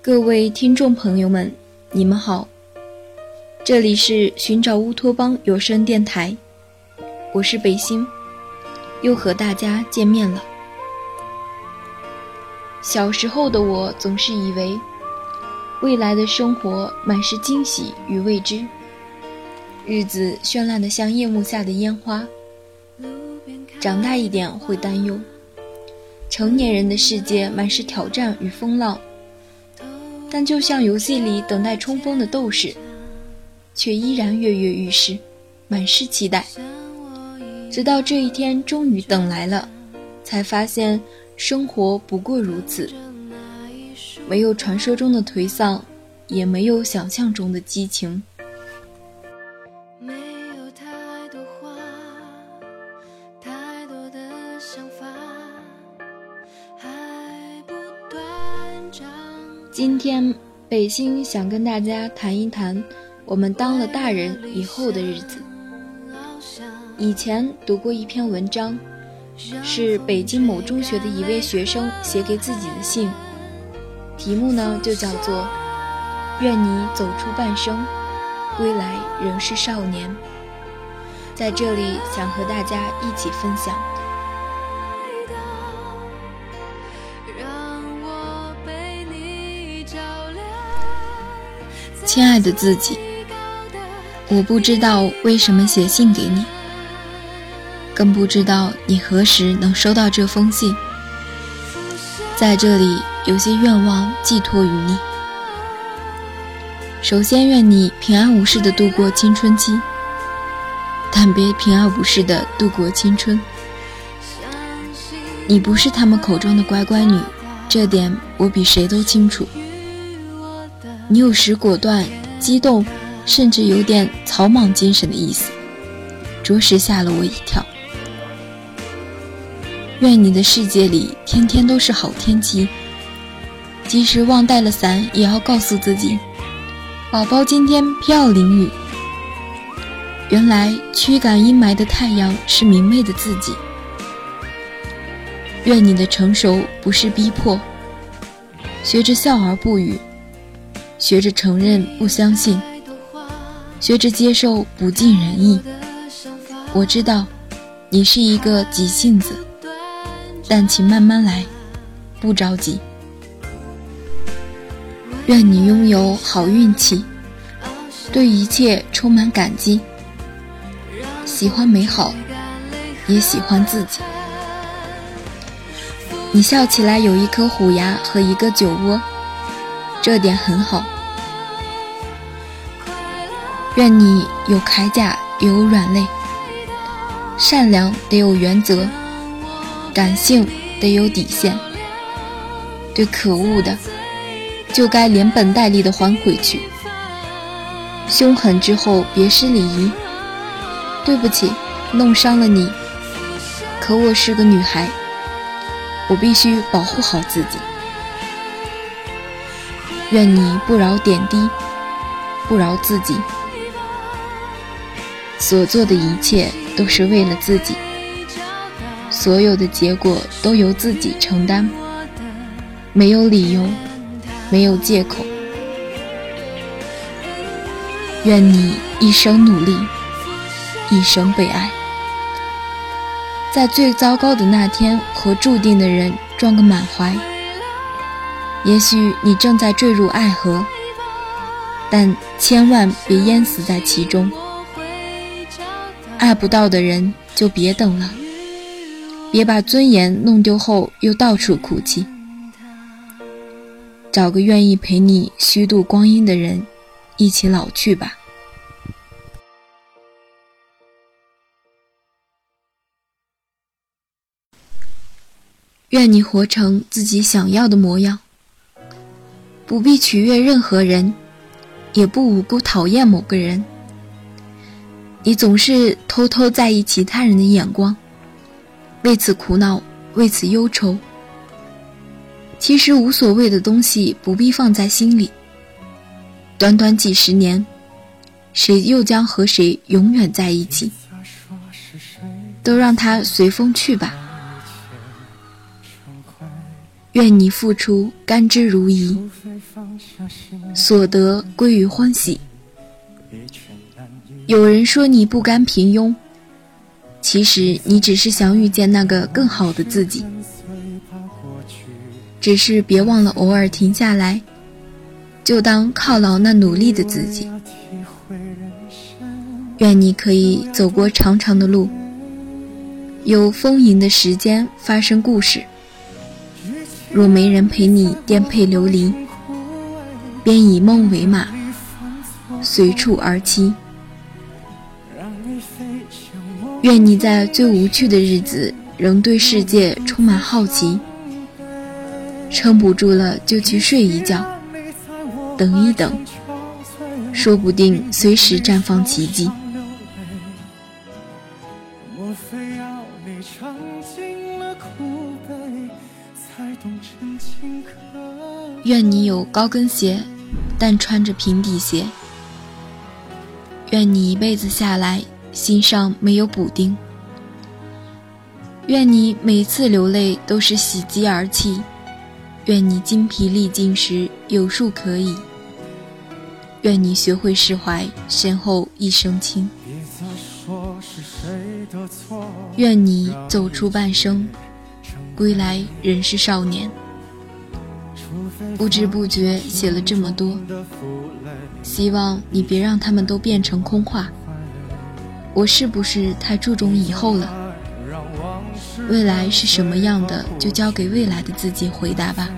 各位听众朋友们，你们好，这里是寻找乌托邦有声电台，我是北星，又和大家见面了。小时候的我总是以为，未来的生活满是惊喜与未知，日子绚烂的像夜幕下的烟花。长大一点会担忧，成年人的世界满是挑战与风浪。但就像游戏里等待冲锋的斗士，却依然跃跃欲试，满是期待。直到这一天终于等来了，才发现生活不过如此，没有传说中的颓丧，也没有想象中的激情。今天，北星想跟大家谈一谈我们当了大人以后的日子。以前读过一篇文章，是北京某中学的一位学生写给自己的信，题目呢就叫做《愿你走出半生，归来仍是少年》。在这里，想和大家一起分享。亲爱的自己，我不知道为什么写信给你，更不知道你何时能收到这封信。在这里，有些愿望寄托于你。首先，愿你平安无事的度过青春期，但别平安无事的度过青春。你不是他们口中的乖乖女，这点我比谁都清楚。你有时果断、激动，甚至有点草莽精神的意思，着实吓了我一跳。愿你的世界里天天都是好天气，即使忘带了伞，也要告诉自己：“宝宝今天偏要淋雨。”原来驱赶阴霾的太阳是明媚的自己。愿你的成熟不是逼迫，学着笑而不语。学着承认不相信，学着接受不尽人意。我知道，你是一个急性子，但请慢慢来，不着急。愿你拥有好运气，对一切充满感激，喜欢美好，也喜欢自己。你笑起来有一颗虎牙和一个酒窝。这点很好。愿你有铠甲，也有软肋；善良得有原则，感性得有底线。对可恶的，就该连本带利的还回去。凶狠之后别失礼仪。对不起，弄伤了你。可我是个女孩，我必须保护好自己。愿你不饶点滴，不饶自己。所做的一切都是为了自己，所有的结果都由自己承担，没有理由，没有借口。愿你一生努力，一生被爱，在最糟糕的那天和注定的人撞个满怀。也许你正在坠入爱河，但千万别淹死在其中。爱不到的人就别等了，别把尊严弄丢后又到处哭泣。找个愿意陪你虚度光阴的人，一起老去吧。愿你活成自己想要的模样。不必取悦任何人，也不无辜讨厌某个人。你总是偷偷在意其他人的眼光，为此苦恼，为此忧愁。其实无所谓的东西不必放在心里。短短几十年，谁又将和谁永远在一起？都让它随风去吧。愿你付出甘之如饴，所得归于欢喜。有人说你不甘平庸，其实你只是想遇见那个更好的自己。只是别忘了偶尔停下来，就当犒劳那努力的自己。愿你可以走过长长的路，有丰盈的时间发生故事。若没人陪你颠沛流离，便以梦为马，随处而栖。愿你在最无趣的日子，仍对世界充满好奇。撑不住了就去睡一觉，等一等，说不定随时绽放奇迹。愿你有高跟鞋，但穿着平底鞋。愿你一辈子下来，心上没有补丁。愿你每次流泪都是喜极而泣。愿你精疲力尽时有树可倚，愿你学会释怀，身后一身轻。愿你走出半生，归来仍是少年。不知不觉写了这么多，希望你别让他们都变成空话。我是不是太注重以后了？未来是什么样的，就交给未来的自己回答吧。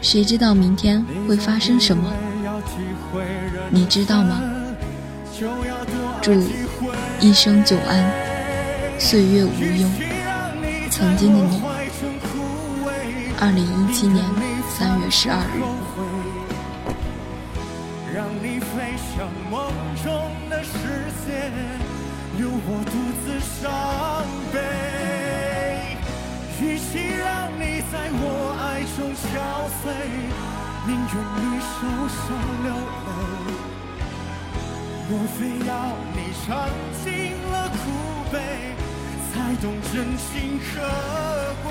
谁知道明天会发生什么？你知道吗？祝一生久安，岁月无忧。曾经的你。二零一七年三月十二日。留我独自伤悲，与其让你在我爱中憔悴，宁愿你受伤流泪。莫非要你尝尽了苦悲，才懂真情可贵？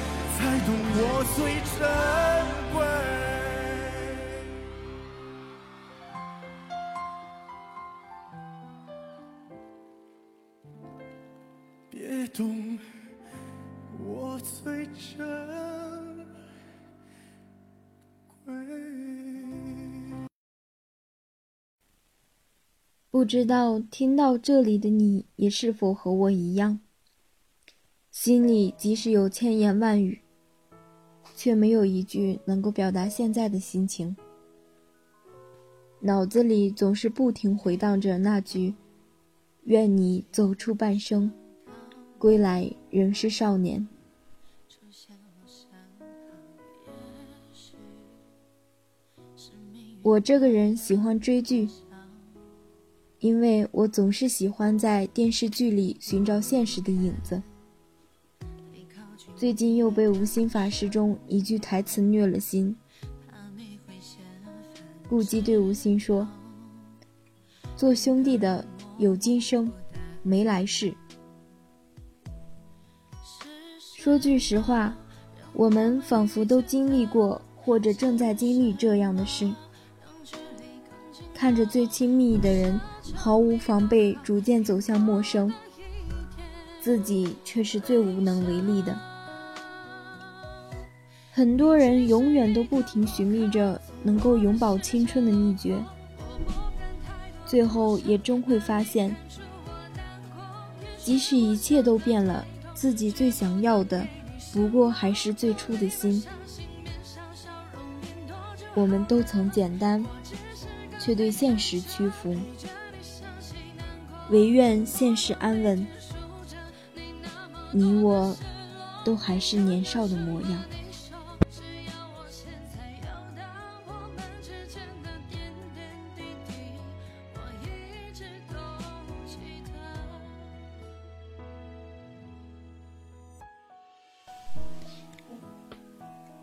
才懂我最珍贵？懂我最珍贵。不知道听到这里的你也是否和我一样，心里即使有千言万语，却没有一句能够表达现在的心情，脑子里总是不停回荡着那句：“愿你走出半生。”归来仍是少年。我这个人喜欢追剧，因为我总是喜欢在电视剧里寻找现实的影子。最近又被无心法师中一句台词虐了心。顾姬对无心说：“做兄弟的有今生，没来世。”说句实话，我们仿佛都经历过，或者正在经历这样的事。看着最亲密的人毫无防备，逐渐走向陌生，自己却是最无能为力的。很多人永远都不停寻觅着能够永葆青春的秘诀，最后也终会发现，即使一切都变了。自己最想要的，不过还是最初的心。我们都曾简单，却对现实屈服，唯愿现实安稳。你我都还是年少的模样。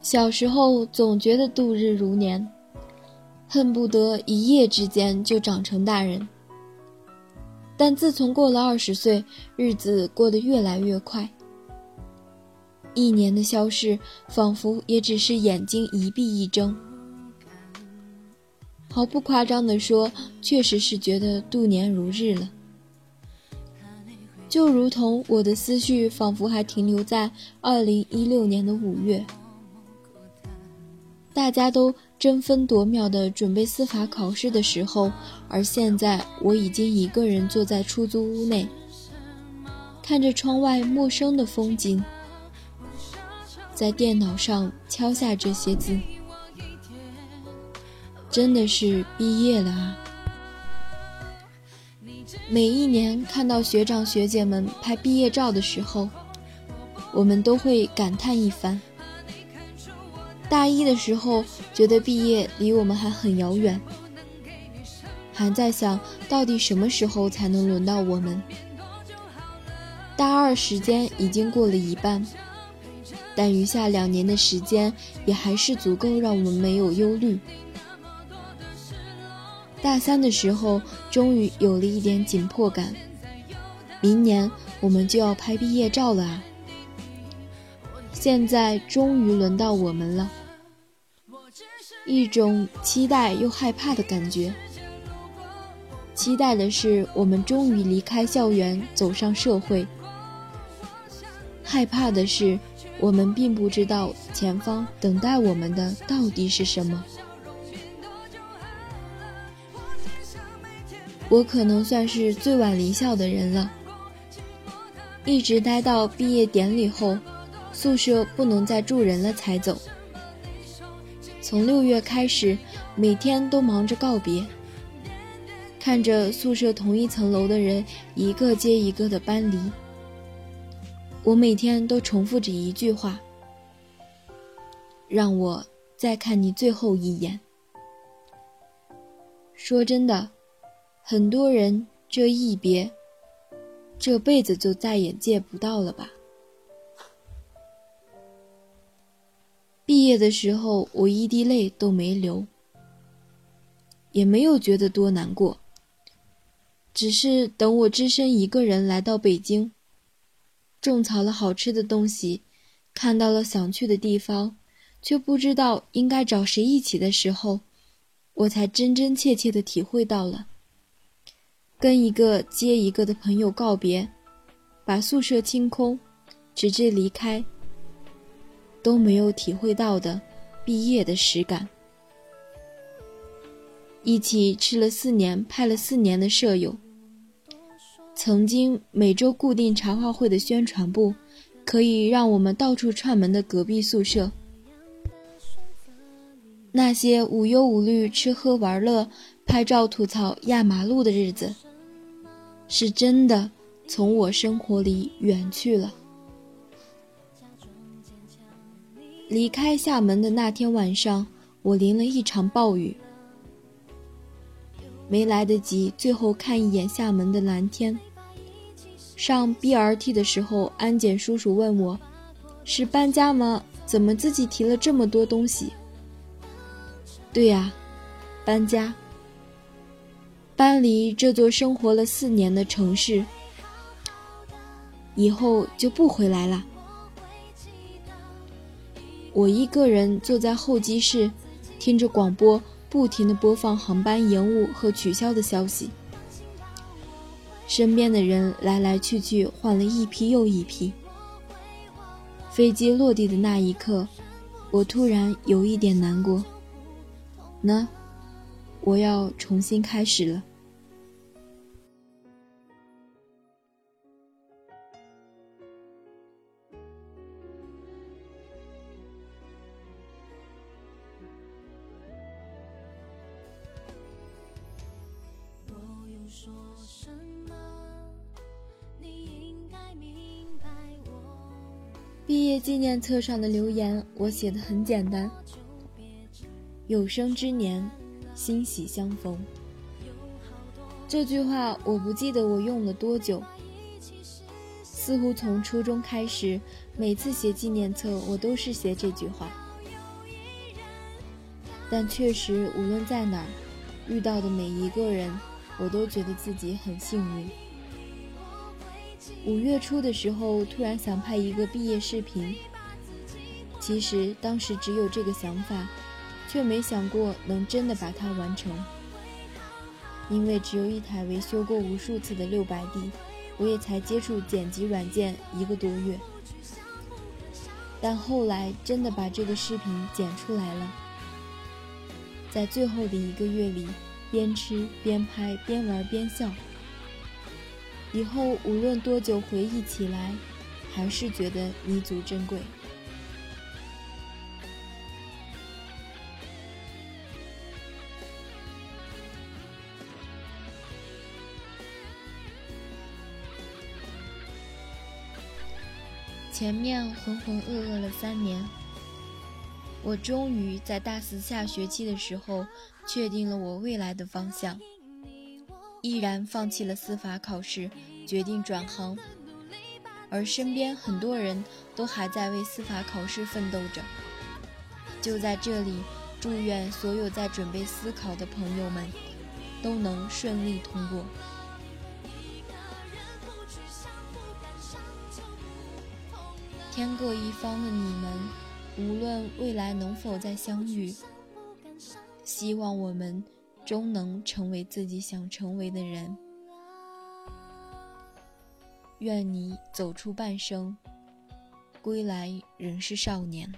小时候总觉得度日如年，恨不得一夜之间就长成大人。但自从过了二十岁，日子过得越来越快，一年的消逝仿佛也只是眼睛一闭一睁。毫不夸张地说，确实是觉得度年如日了。就如同我的思绪仿佛还停留在二零一六年的五月。大家都争分夺秒地准备司法考试的时候，而现在我已经一个人坐在出租屋内，看着窗外陌生的风景，在电脑上敲下这些字。真的是毕业了啊！每一年看到学长学姐们拍毕业照的时候，我们都会感叹一番。大一的时候，觉得毕业离我们还很遥远，还在想到底什么时候才能轮到我们。大二时间已经过了一半，但余下两年的时间也还是足够让我们没有忧虑。大三的时候，终于有了一点紧迫感，明年我们就要拍毕业照了啊！现在终于轮到我们了，一种期待又害怕的感觉。期待的是我们终于离开校园，走上社会；害怕的是我们并不知道前方等待我们的到底是什么。我可能算是最晚离校的人了，一直待到毕业典礼后。宿舍不能再住人了，才走。从六月开始，每天都忙着告别，看着宿舍同一层楼的人一个接一个的搬离，我每天都重复着一句话：“让我再看你最后一眼。”说真的，很多人这一别，这辈子就再也见不到了吧。毕业的时候，我一滴泪都没流，也没有觉得多难过。只是等我只身一个人来到北京，种草了好吃的东西，看到了想去的地方，却不知道应该找谁一起的时候，我才真真切切的体会到了，跟一个接一个的朋友告别，把宿舍清空，直至离开。都没有体会到的毕业的实感。一起吃了四年、拍了四年的舍友，曾经每周固定茶话会的宣传部，可以让我们到处串门的隔壁宿舍，那些无忧无虑吃喝玩乐、拍照吐槽压马路的日子，是真的从我生活里远去了。离开厦门的那天晚上，我淋了一场暴雨，没来得及最后看一眼厦门的蓝天。上 BRT 的时候，安检叔叔问我：“是搬家吗？怎么自己提了这么多东西？”对呀，搬家，搬离这座生活了四年的城市，以后就不回来了。我一个人坐在候机室，听着广播，不停地播放航班延误和取消的消息。身边的人来来去去，换了一批又一批。飞机落地的那一刻，我突然有一点难过。那，我要重新开始了。说什么，你应该明白我。毕业纪念册上的留言，我写的很简单：有生之年，欣喜相逢。这句话我不记得我用了多久，似乎从初中开始，每次写纪念册我都是写这句话。但确实，无论在哪儿，遇到的每一个人我都觉得自己很幸运。五月初的时候，突然想拍一个毕业视频。其实当时只有这个想法，却没想过能真的把它完成。因为只有一台维修过无数次的六百 D，我也才接触剪辑软件一个多月。但后来真的把这个视频剪出来了，在最后的一个月里，边吃边拍边玩边笑。以后无论多久回忆起来，还是觉得弥足珍贵。前面浑浑噩噩了三年，我终于在大四下学期的时候确定了我未来的方向，毅然放弃了司法考试，决定转行。而身边很多人都还在为司法考试奋斗着。就在这里，祝愿所有在准备司考的朋友们都能顺利通过。天各一方的你们，无论未来能否再相遇，希望我们终能成为自己想成为的人。愿你走出半生，归来仍是少年。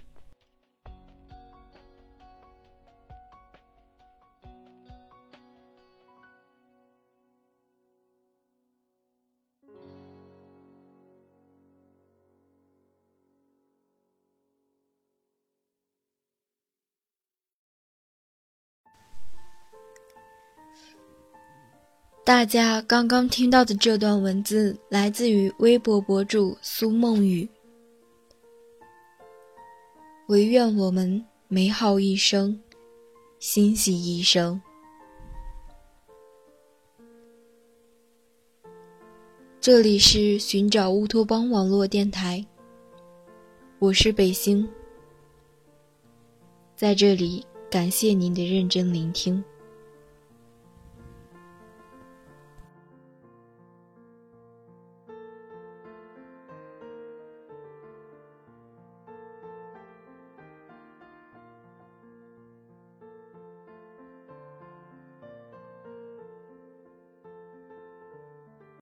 大家刚刚听到的这段文字来自于微博博主苏梦雨。唯愿我们美好一生，欣喜一生。这里是寻找乌托邦网络电台，我是北星，在这里感谢您的认真聆听。